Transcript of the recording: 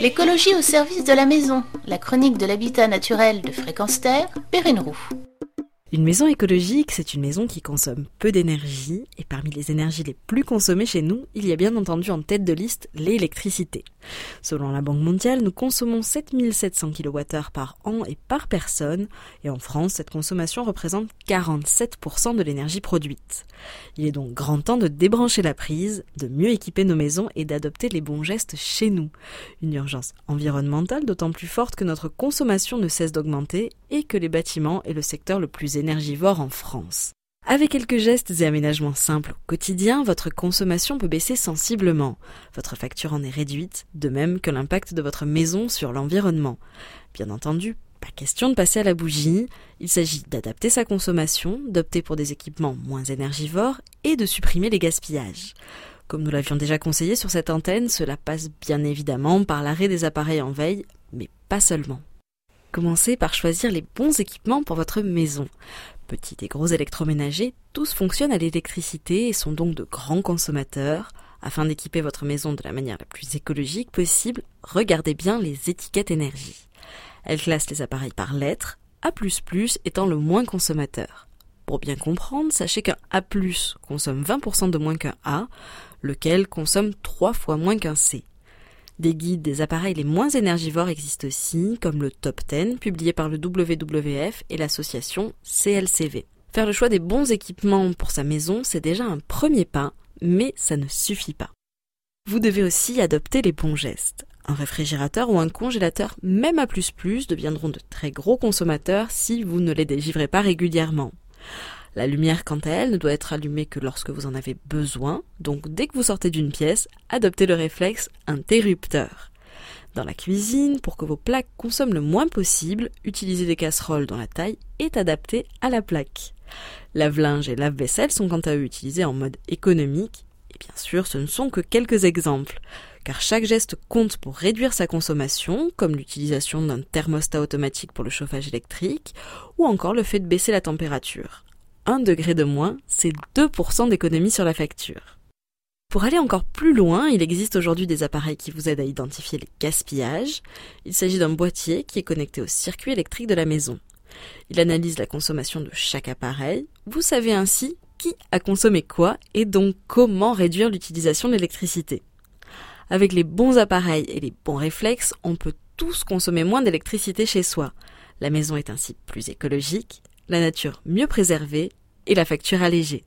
L'écologie au service de la maison, la chronique de l'habitat naturel de Fréquence Terre, Perrine Roux. Une maison écologique, c'est une maison qui consomme peu d'énergie, et parmi les énergies les plus consommées chez nous, il y a bien entendu en tête de liste l'électricité. Selon la Banque mondiale, nous consommons 7700 kWh par an et par personne, et en France, cette consommation représente 47% de l'énergie produite. Il est donc grand temps de débrancher la prise, de mieux équiper nos maisons et d'adopter les bons gestes chez nous. Une urgence environnementale d'autant plus forte que notre consommation ne cesse d'augmenter et que les bâtiments est le secteur le plus énergivore en France. Avec quelques gestes et aménagements simples au quotidien, votre consommation peut baisser sensiblement. Votre facture en est réduite, de même que l'impact de votre maison sur l'environnement. Bien entendu, pas question de passer à la bougie, il s'agit d'adapter sa consommation, d'opter pour des équipements moins énergivores et de supprimer les gaspillages. Comme nous l'avions déjà conseillé sur cette antenne, cela passe bien évidemment par l'arrêt des appareils en veille, mais pas seulement. Commencez par choisir les bons équipements pour votre maison. Petits et gros électroménagers, tous fonctionnent à l'électricité et sont donc de grands consommateurs. Afin d'équiper votre maison de la manière la plus écologique possible, regardez bien les étiquettes énergie. Elles classent les appareils par lettres, A++ étant le moins consommateur. Pour bien comprendre, sachez qu'un A+, consomme 20% de moins qu'un A, lequel consomme 3 fois moins qu'un C. Des guides des appareils les moins énergivores existent aussi, comme le Top 10 publié par le WWF et l'association CLCV. Faire le choix des bons équipements pour sa maison, c'est déjà un premier pas, mais ça ne suffit pas. Vous devez aussi adopter les bons gestes. Un réfrigérateur ou un congélateur, même à plus deviendront de très gros consommateurs si vous ne les dégivrez pas régulièrement. La lumière, quant à elle, ne doit être allumée que lorsque vous en avez besoin, donc dès que vous sortez d'une pièce, adoptez le réflexe interrupteur. Dans la cuisine, pour que vos plaques consomment le moins possible, utilisez des casseroles dont la taille est adaptée à la plaque. Lave-linge et lave-vaisselle sont quant à eux utilisés en mode économique, et bien sûr ce ne sont que quelques exemples, car chaque geste compte pour réduire sa consommation, comme l'utilisation d'un thermostat automatique pour le chauffage électrique, ou encore le fait de baisser la température. 1 degré de moins, c'est 2% d'économie sur la facture. Pour aller encore plus loin, il existe aujourd'hui des appareils qui vous aident à identifier les gaspillages. Il s'agit d'un boîtier qui est connecté au circuit électrique de la maison. Il analyse la consommation de chaque appareil. Vous savez ainsi qui a consommé quoi et donc comment réduire l'utilisation de l'électricité. Avec les bons appareils et les bons réflexes, on peut tous consommer moins d'électricité chez soi. La maison est ainsi plus écologique, la nature mieux préservée et la facture allégée.